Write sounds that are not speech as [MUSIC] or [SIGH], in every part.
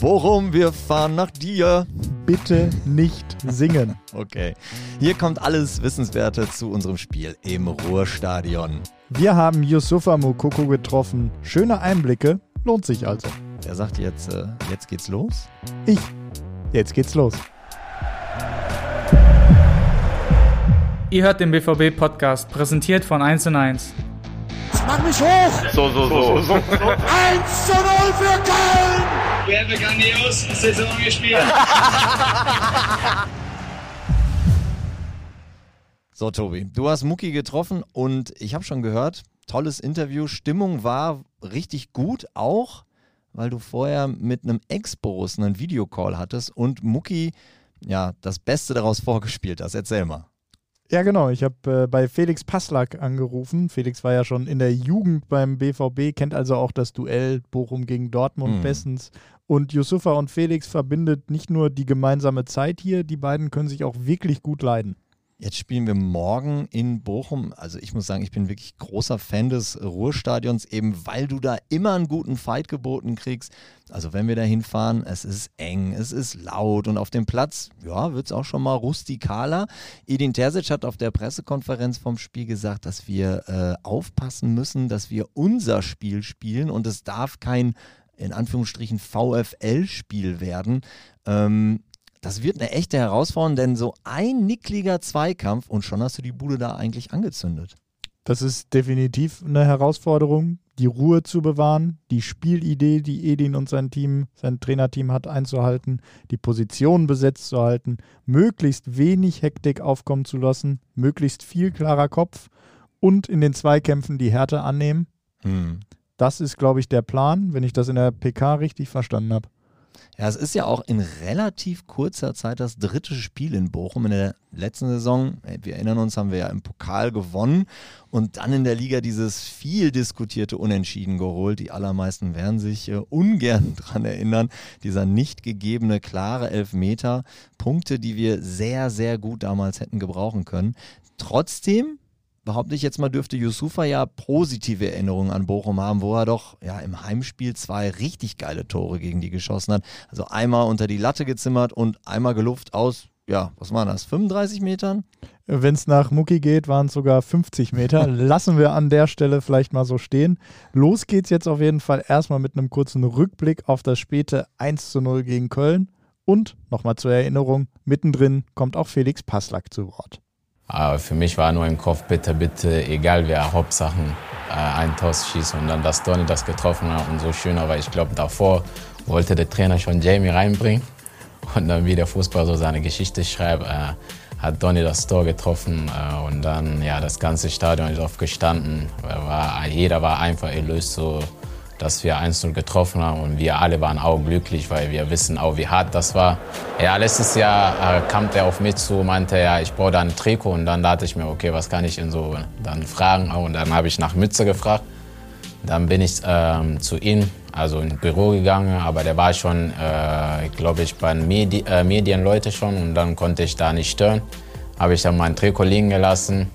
Bochum, wir fahren nach dir. Bitte nicht singen. [LAUGHS] Okay. Hier kommt alles Wissenswerte zu unserem Spiel im Ruhrstadion. Wir haben Yusufa Mokoko getroffen. Schöne Einblicke, lohnt sich also. Wer sagt jetzt, äh, jetzt geht's los? Ich. Jetzt geht's los. Ihr hört den BVB-Podcast, präsentiert von 1 und 1. Mach mich hoch! So, so, so. so. 1 zu 0 für Köln! Wir haben grandios Saison gespielt. [LAUGHS] So, Tobi, du hast Mucki getroffen und ich habe schon gehört, tolles Interview. Stimmung war richtig gut, auch weil du vorher mit einem Ex-Borussen einen Videocall hattest und Mucki ja das Beste daraus [LAUGHS] vorgespielt hast. Erzähl mal. Ja, genau. Ich habe äh, bei Felix Passlack angerufen. Felix war ja schon in der Jugend beim BVB, kennt also auch das Duell Bochum gegen Dortmund Mhm. bestens. Und Yusufa und Felix verbindet nicht nur die gemeinsame Zeit hier, die beiden können sich auch wirklich gut leiden. Jetzt spielen wir morgen in Bochum. Also ich muss sagen, ich bin wirklich großer Fan des Ruhrstadions, eben weil du da immer einen guten Fight geboten kriegst. Also wenn wir da hinfahren, es ist eng, es ist laut und auf dem Platz, ja, wird es auch schon mal rustikaler. Edin Terzic hat auf der Pressekonferenz vom Spiel gesagt, dass wir äh, aufpassen müssen, dass wir unser Spiel spielen und es darf kein, in Anführungsstrichen, VfL-Spiel werden. Ähm, das wird eine echte Herausforderung, denn so ein nickliger Zweikampf und schon hast du die Bude da eigentlich angezündet. Das ist definitiv eine Herausforderung, die Ruhe zu bewahren, die Spielidee, die Edin und sein Team, sein Trainerteam hat, einzuhalten, die Position besetzt zu halten, möglichst wenig Hektik aufkommen zu lassen, möglichst viel klarer Kopf und in den Zweikämpfen die Härte annehmen. Hm. Das ist, glaube ich, der Plan, wenn ich das in der PK richtig verstanden habe. Ja, es ist ja auch in relativ kurzer Zeit das dritte Spiel in Bochum. In der letzten Saison, äh, wir erinnern uns, haben wir ja im Pokal gewonnen und dann in der Liga dieses viel diskutierte Unentschieden geholt. Die allermeisten werden sich äh, ungern [LAUGHS] dran erinnern. Dieser nicht gegebene klare Elfmeter. Punkte, die wir sehr, sehr gut damals hätten gebrauchen können. Trotzdem behaupte ich jetzt mal, dürfte Yusufa ja positive Erinnerungen an Bochum haben, wo er doch ja im Heimspiel zwei richtig geile Tore gegen die geschossen hat. Also einmal unter die Latte gezimmert und einmal geluft aus, ja, was waren das, 35 Metern? Wenn es nach Mucki geht, waren es sogar 50 Meter. [LAUGHS] Lassen wir an der Stelle vielleicht mal so stehen. Los geht's jetzt auf jeden Fall erstmal mit einem kurzen Rückblick auf das späte 1 zu 0 gegen Köln. Und nochmal zur Erinnerung, mittendrin kommt auch Felix Passlack zu Wort. Aber für mich war nur im Kopf, bitte, bitte, egal wer, Hauptsachen äh, ein Tor schießen und dann, dass Donny das getroffen hat und so schön. Aber ich glaube, davor wollte der Trainer schon Jamie reinbringen und dann, wie der Fußball so seine Geschichte schreibt, äh, hat Donny das Tor getroffen äh, und dann, ja, das ganze Stadion ist aufgestanden. War, jeder war einfach erlöst, so, dass wir 1-0 getroffen haben und wir alle waren auch glücklich, weil wir wissen auch, wie hart das war. Ja, letztes Jahr äh, kam der auf mich zu, meinte, ja, ich brauche da ein Trikot und dann dachte ich mir, okay, was kann ich denn so dann fragen? Und dann habe ich nach Mütze gefragt. Dann bin ich ähm, zu ihm, also ins Büro gegangen, aber der war schon, äh, glaube ich, bei Medi äh, Medienleuten schon und dann konnte ich da nicht stören. Habe ich dann mein Trikot liegen gelassen.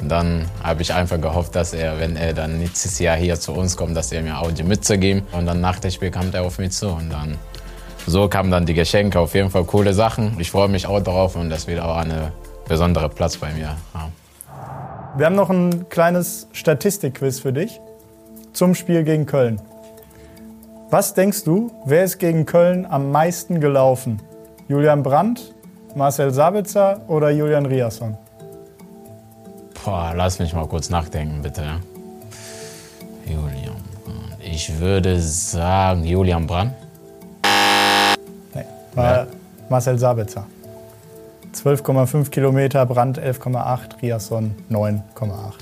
Und dann habe ich einfach gehofft, dass er, wenn er dann nächstes Jahr hier zu uns kommt, dass er mir auch die Mütze gibt. Und dann nach dem Spiel kam er auf mich zu und dann so kamen dann die Geschenke. Auf jeden Fall coole Sachen. Ich freue mich auch darauf und das wird auch eine besondere Platz bei mir haben. Wir haben noch ein kleines Statistikquiz für dich zum Spiel gegen Köln. Was denkst du, wer ist gegen Köln am meisten gelaufen? Julian Brandt, Marcel Sabitzer oder Julian Riasson? Boah, lass mich mal kurz nachdenken, bitte. Julian. Ich würde sagen Julian Brandt. Nee, war Marcel Sabitzer. 12,5 Kilometer, Brandt 11,8, Riasson 9,8.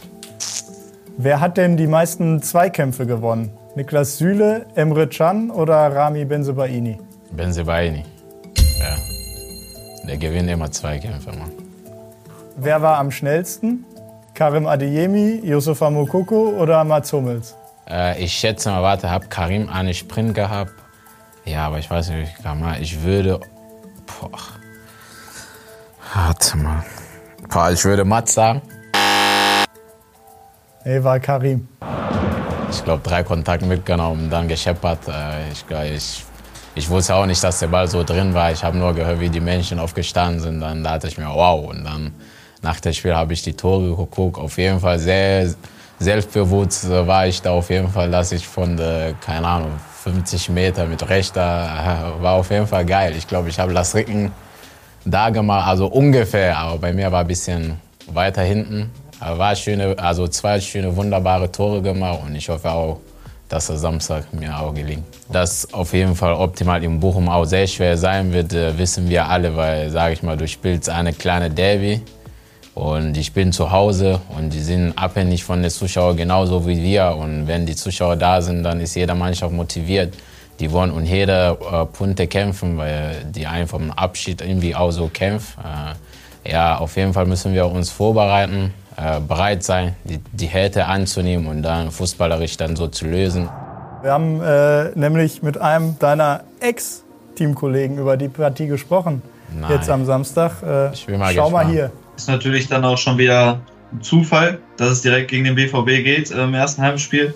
Wer hat denn die meisten Zweikämpfe gewonnen? Niklas Süle, Emre Can oder Rami Benzebaini? Benzebaini. Ja. Der gewinnt immer Zweikämpfe, Mann. Wer war am schnellsten? Karim Adeyemi, Yusufa Mokoko oder Mats Hummels? Äh, ich schätze mal, warte, hab Karim einen Sprint gehabt. Ja, aber ich weiß nicht, wie ich kam. Ich würde. Boah. Warte mal. Boah, ich würde Mats sagen. Nee, war Karim. Ich glaube, drei Kontakte mitgenommen, dann gescheppert. Äh, ich, ich, ich wusste auch nicht, dass der Ball so drin war. Ich habe nur gehört, wie die Menschen aufgestanden sind. Dann dachte ich mir, wow. Und dann nach dem Spiel habe ich die Tore geguckt. Auf jeden Fall sehr selbstbewusst war ich da auf jeden Fall, dass ich von, der, keine Ahnung, 50 Meter mit rechter, war auf jeden Fall geil. Ich glaube, ich habe das Ricken da gemacht, also ungefähr, aber bei mir war ein bisschen weiter hinten. Aber war schöne, also zwei schöne, wunderbare Tore gemacht und ich hoffe auch, dass der Samstag mir auch gelingt. Dass auf jeden Fall optimal in Bochum auch sehr schwer sein wird, äh, wissen wir alle, weil, sage ich mal, du spielst eine kleine Derby und die spielen zu Hause und die sind abhängig von den Zuschauern genauso wie wir. Und wenn die Zuschauer da sind, dann ist jede Mannschaft motiviert. Die wollen um jede äh, Punkte kämpfen, weil die einfach im Abschied irgendwie auch so kämpfen. Äh, ja, auf jeden Fall müssen wir uns vorbereiten, äh, bereit sein, die, die Härte anzunehmen und dann fußballerisch dann so zu lösen. Wir haben äh, nämlich mit einem deiner Ex-Teamkollegen über die Partie gesprochen. Nein. Jetzt am Samstag. Äh, ich will mal schau gespannt. mal hier. Ist natürlich dann auch schon wieder ein Zufall, dass es direkt gegen den BVB geht äh, im ersten Heimspiel.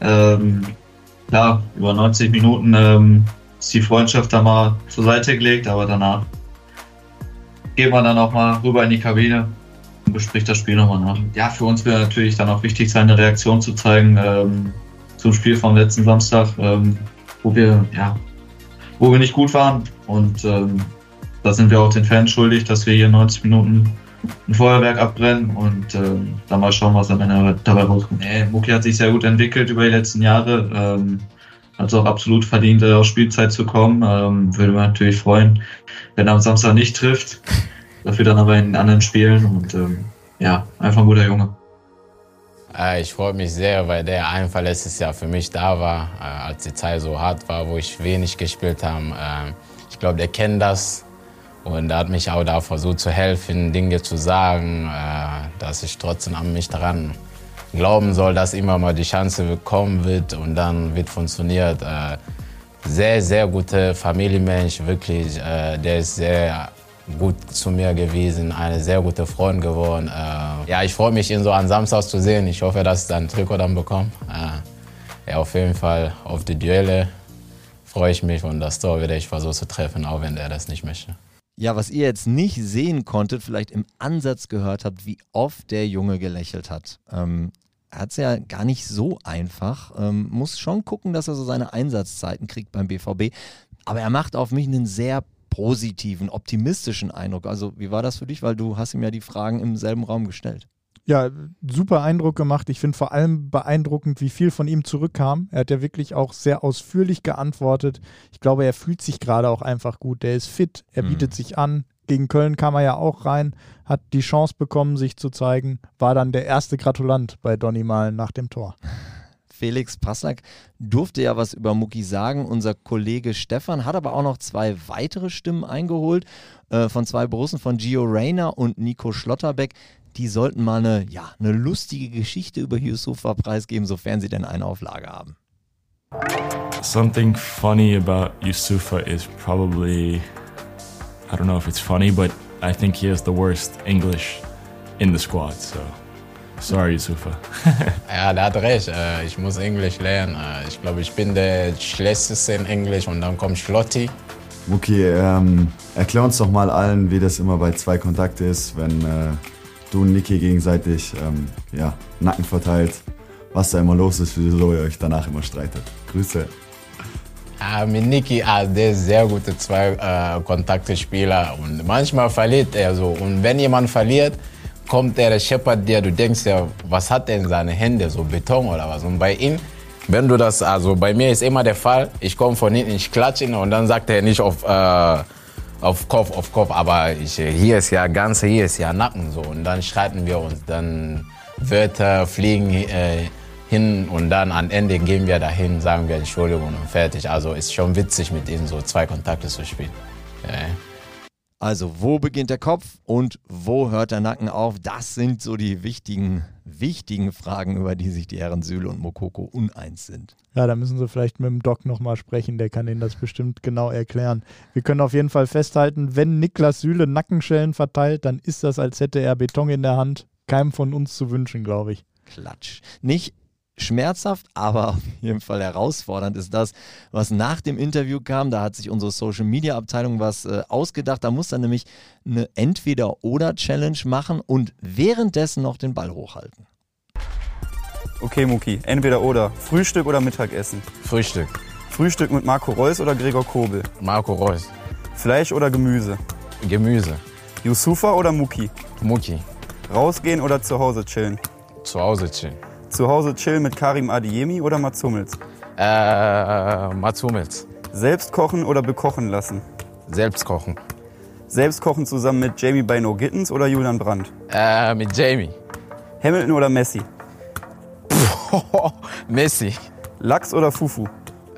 Ähm, klar, über 90 Minuten ähm, ist die Freundschaft da mal zur Seite gelegt, aber danach geht man dann auch mal rüber in die Kabine und bespricht das Spiel nochmal nach. Ja, für uns wäre natürlich dann auch wichtig, seine Reaktion zu zeigen ähm, zum Spiel vom letzten Samstag, ähm, wo wir ja, wo wir nicht gut waren und ähm, da sind wir auch den Fans schuldig, dass wir hier 90 Minuten ein Feuerwerk abbrennen und ähm, dann mal schauen, was am Ende dabei rauskommt. Nee, Muki hat sich sehr gut entwickelt über die letzten Jahre. Ähm, hat es auch absolut verdient, äh, auf Spielzeit zu kommen. Ähm, würde mich natürlich freuen, wenn er am Samstag nicht trifft. Dafür dann aber in anderen Spielen und ähm, ja, einfach ein guter Junge. Äh, ich freue mich sehr, weil der einfach letztes Jahr für mich da war, äh, als die Zeit so hart war, wo ich wenig gespielt habe. Ähm, ich glaube, der kennt das und er hat mich auch da versucht zu helfen, Dinge zu sagen, äh, dass ich trotzdem an mich daran glauben soll, dass immer mal die Chance kommen wird und dann wird funktioniert. Äh, sehr, sehr guter Familienmensch, wirklich. Äh, der ist sehr gut zu mir gewesen, eine sehr gute Freund geworden. Ja, ich freue mich, ihn so an Samstag zu sehen. Ich hoffe, dass ich sein Trikot dann bekomme. Ja, auf jeden Fall auf die Duelle freue ich mich und das Tor werde ich versuchen zu treffen, auch wenn er das nicht möchte. Ja, was ihr jetzt nicht sehen konntet, vielleicht im Ansatz gehört habt, wie oft der Junge gelächelt hat. Ähm, er hat es ja gar nicht so einfach. Ähm, muss schon gucken, dass er so seine Einsatzzeiten kriegt beim BVB. Aber er macht auf mich einen sehr positiven, optimistischen Eindruck. Also, wie war das für dich? Weil du hast ihm ja die Fragen im selben Raum gestellt. Ja, super Eindruck gemacht. Ich finde vor allem beeindruckend, wie viel von ihm zurückkam. Er hat ja wirklich auch sehr ausführlich geantwortet. Ich glaube, er fühlt sich gerade auch einfach gut. Der ist fit, er bietet mhm. sich an. Gegen Köln kam er ja auch rein, hat die Chance bekommen, sich zu zeigen, war dann der erste Gratulant bei Donny Malen nach dem Tor. [LAUGHS] Felix Passack durfte ja was über Mucki sagen. Unser Kollege Stefan hat aber auch noch zwei weitere Stimmen eingeholt äh, von zwei Borussen, von Gio Reyna und Nico Schlotterbeck die sollten mal eine, ja, eine lustige Geschichte über Yusufa preisgeben, sofern sie denn eine Auflage haben. Something funny about Yusufa is probably, I don't know if it's funny, but I think he has the worst English in the squad, so sorry Yusufa. [LAUGHS] ja, der hat recht, äh, ich muss Englisch lernen. Äh, ich glaube, ich bin der Schlechteste in Englisch und dann kommt Schlotti. Muki, ähm, erklär uns doch mal allen, wie das immer bei zwei Kontakte ist, wenn äh, du und Niki gegenseitig ähm, ja, Nacken verteilt, was da immer los ist, wieso ihr euch danach immer streitet. Grüße. Ah, mit Niki, ah, der ist sehr gute zwei äh, Kontakte-Spieler und manchmal verliert er so. Und wenn jemand verliert, kommt der, der scheppert dir, du denkst ja, was hat denn seine Hände, so Beton oder was? Und bei ihm, wenn du das, also bei mir ist immer der Fall, ich komme von hinten, ich klatsche ihn und dann sagt er nicht auf, äh, auf Kopf, auf Kopf, aber ich, hier ist ja Ganze, hier ist ja Nacken so. Und dann streiten wir uns, dann Wörter fliegen äh, hin und dann am Ende gehen wir dahin, sagen wir Entschuldigung und fertig. Also ist schon witzig mit ihnen so zwei Kontakte zu spielen. Ja. Also, wo beginnt der Kopf und wo hört der Nacken auf? Das sind so die wichtigen, wichtigen Fragen, über die sich die Herren Süle und Mokoko uneins sind. Ja, da müssen Sie vielleicht mit dem Doc nochmal sprechen, der kann Ihnen das bestimmt genau erklären. Wir können auf jeden Fall festhalten, wenn Niklas Süle Nackenschellen verteilt, dann ist das, als hätte er Beton in der Hand. Keinem von uns zu wünschen, glaube ich. Klatsch. Nicht schmerzhaft, aber auf jeden Fall herausfordernd ist das, was nach dem Interview kam. Da hat sich unsere Social Media Abteilung was äh, ausgedacht. Da muss er nämlich eine Entweder-Oder-Challenge machen und währenddessen noch den Ball hochhalten. Okay, Muki, entweder oder. Frühstück oder Mittagessen? Frühstück. Frühstück mit Marco Reus oder Gregor Kobel? Marco Reus. Fleisch oder Gemüse? Gemüse. Yusufa oder Muki? Muki. Rausgehen oder zu Hause chillen? Zu Hause chillen. Zu Hause chillen mit Karim Adiemi oder Mats Hummels? Äh, Mats Hummels. Selbst kochen oder bekochen lassen? Selbst kochen. Selbst kochen zusammen mit Jamie Bino Gittens oder Julian Brandt? Äh, mit Jamie. Hamilton oder Messi? [LAUGHS] Messi. Lachs oder Fufu?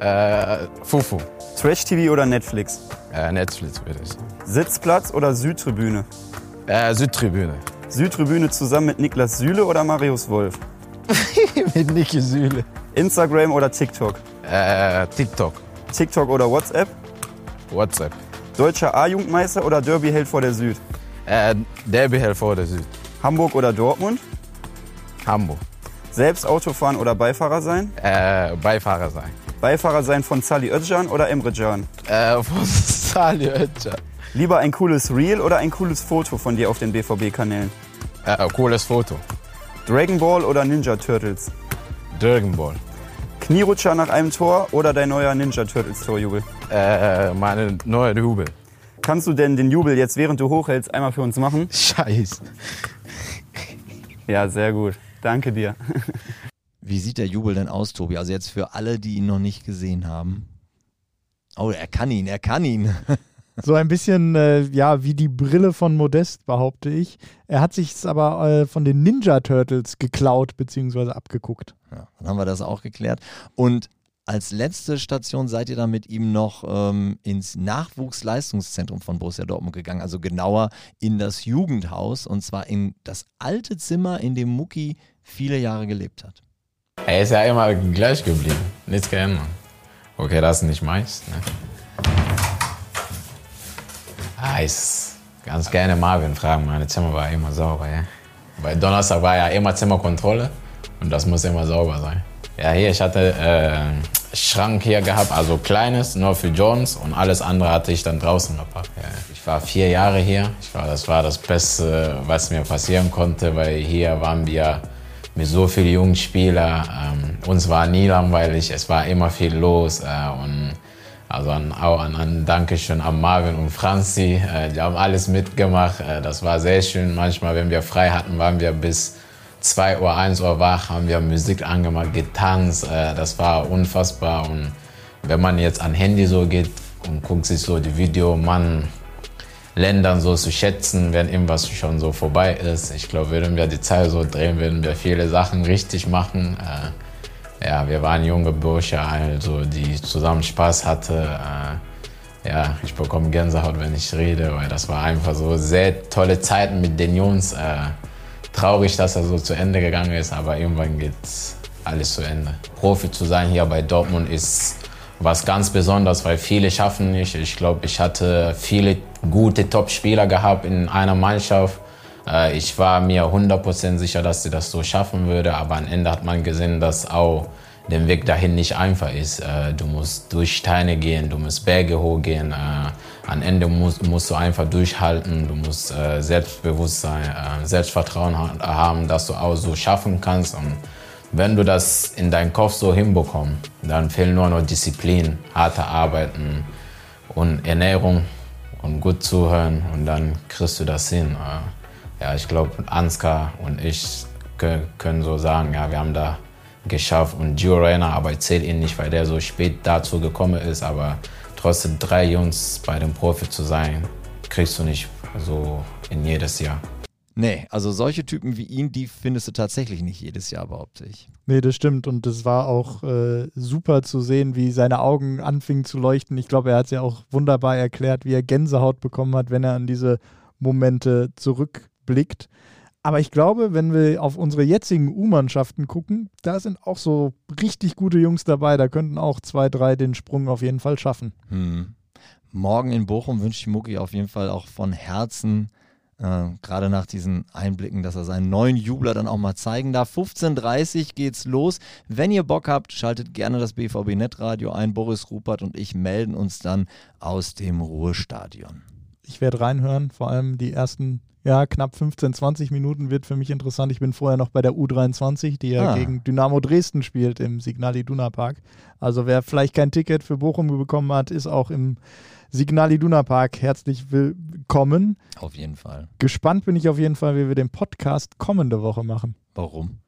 Äh, Fufu. Trash TV oder Netflix? Äh, Netflix würde ich. Sitzplatz oder Südtribüne? Äh, Südtribüne. Südtribüne zusammen mit Niklas Süle oder Marius Wolf? [LAUGHS] mit Niki Süle. Instagram oder TikTok? Äh, TikTok. TikTok oder WhatsApp? WhatsApp. Deutscher A-Jugendmeister oder Derby-Held vor der Süd? Äh, Derby-Held vor der Süd. Hamburg oder Dortmund? Hamburg. Selbst Auto fahren oder Beifahrer sein? Äh, Beifahrer sein. Beifahrer sein von Sali Özcan oder Emre Can? Äh, von [LAUGHS] Sali Özcan. Lieber ein cooles Reel oder ein cooles Foto von dir auf den BVB-Kanälen? Äh, cooles Foto. Dragon Ball oder Ninja Turtles? Dragon Ball. Knierutscher nach einem Tor oder dein neuer Ninja Turtles Torjubel? Äh, meine neue Jubel. Kannst du denn den Jubel jetzt, während du hochhältst, einmal für uns machen? Scheiße. Ja, sehr gut. Danke dir. [LAUGHS] Wie sieht der Jubel denn aus, Tobi? Also jetzt für alle, die ihn noch nicht gesehen haben. Oh, er kann ihn, er kann ihn. [LAUGHS] So ein bisschen, äh, ja, wie die Brille von Modest, behaupte ich. Er hat sich es aber äh, von den Ninja Turtles geklaut bzw. abgeguckt. Ja, dann haben wir das auch geklärt. Und als letzte Station seid ihr dann mit ihm noch ähm, ins Nachwuchsleistungszentrum von Borussia Dortmund gegangen, also genauer in das Jugendhaus und zwar in das alte Zimmer, in dem Mucki viele Jahre gelebt hat. Er ist ja immer gleich geblieben, nichts geändert. Okay, das ist nicht meins. Ne? Ich ganz gerne Marvin fragen, meine Zimmer war immer sauber. Ja? Bei Donnerstag war ja immer Zimmerkontrolle und das muss immer sauber sein. Ja, hier, ich hatte äh, Schrank hier gehabt, also kleines, nur für Jones und alles andere hatte ich dann draußen gepackt. Ja. Ich war vier Jahre hier. Ich war, das war das Beste, was mir passieren konnte, weil hier waren wir mit so vielen jungen Spielern. Ähm, uns war nie langweilig, es war immer viel los äh, und also an, auch an, an Dankeschön an Marvin und Franzi. Äh, die haben alles mitgemacht. Äh, das war sehr schön. Manchmal, wenn wir frei hatten, waren wir bis 2 Uhr, 1 Uhr wach, haben wir Musik angemacht, getanzt. Äh, das war unfassbar. Und wenn man jetzt an Handy so geht und guckt sich so die Video, man Ländern so zu schätzen, wenn irgendwas schon so vorbei ist. Ich glaube, würden wir die Zeit so drehen, würden wir viele Sachen richtig machen. Äh, ja, wir waren junge Bursche, also die zusammen Spaß hatte. Äh, ja, ich bekomme Gänsehaut, wenn ich rede, weil das war einfach so sehr tolle Zeiten mit den Jungs. Äh, traurig, dass er so zu Ende gegangen ist, aber irgendwann geht alles zu Ende. Profi zu sein hier bei Dortmund ist was ganz Besonderes, weil viele schaffen nicht. Ich glaube, ich hatte viele gute Top-Spieler gehabt in einer Mannschaft. Äh, ich war mir 100% sicher, dass sie das so schaffen würde, aber am Ende hat man gesehen, dass auch der Weg dahin nicht einfach ist. Äh, du musst durch Steine gehen, du musst Berge hochgehen. Äh, am Ende musst, musst du einfach durchhalten, du musst Selbstbewusstsein, Selbstvertrauen haben, dass du auch so schaffen kannst. Und wenn du das in deinen Kopf so hinbekommst, dann fehlt nur noch Disziplin, harte Arbeiten und Ernährung und gut zuhören und dann kriegst du das hin ja, ich glaube, Ansgar und ich können so sagen, ja, wir haben da geschafft. Und Gio Reyna, aber ich zähle ihn nicht, weil der so spät dazu gekommen ist. Aber trotzdem drei Jungs bei dem Profi zu sein, kriegst du nicht so in jedes Jahr. Nee, also solche Typen wie ihn, die findest du tatsächlich nicht jedes Jahr, behaupte ich. Nee, das stimmt. Und es war auch äh, super zu sehen, wie seine Augen anfingen zu leuchten. Ich glaube, er hat es ja auch wunderbar erklärt, wie er Gänsehaut bekommen hat, wenn er an diese Momente zurück blickt. Aber ich glaube, wenn wir auf unsere jetzigen U-Mannschaften gucken, da sind auch so richtig gute Jungs dabei. Da könnten auch zwei, drei den Sprung auf jeden Fall schaffen. Hm. Morgen in Bochum wünsche ich Mucki auf jeden Fall auch von Herzen Äh, Gerade nach diesen Einblicken, dass er seinen neuen Jubler dann auch mal zeigen darf. 15.30 geht's los. Wenn ihr Bock habt, schaltet gerne das BVB Netradio ein. Boris Rupert und ich melden uns dann aus dem Ruhestadion. Ich werde reinhören, vor allem die ersten ja, knapp 15, 20 Minuten wird für mich interessant. Ich bin vorher noch bei der U23, die ja ah. gegen Dynamo Dresden spielt im Signal Iduna Park. Also wer vielleicht kein Ticket für Bochum bekommen hat, ist auch im Signal Iduna Park herzlich willkommen. Auf jeden Fall. Gespannt bin ich auf jeden Fall, wie wir den Podcast kommende Woche machen. Warum?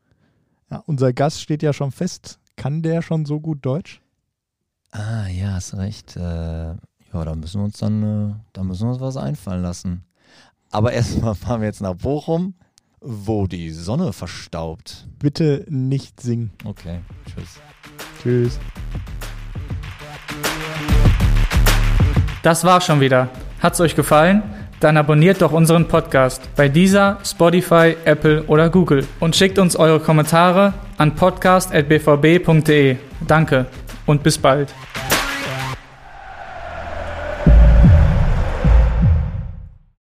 Ja, unser Gast steht ja schon fest. Kann der schon so gut Deutsch? Ah, ja, hast recht. Äh, ja, da müssen wir uns dann, äh, da müssen wir uns was einfallen lassen. Aber erstmal fahren wir jetzt nach Bochum, wo die Sonne verstaubt. Bitte nicht singen. Okay, tschüss. Tschüss. Das war schon wieder. Hat's euch gefallen? Dann abonniert doch unseren Podcast bei dieser, Spotify, Apple oder Google und schickt uns eure Kommentare an podcast.bvb.de. Danke und bis bald.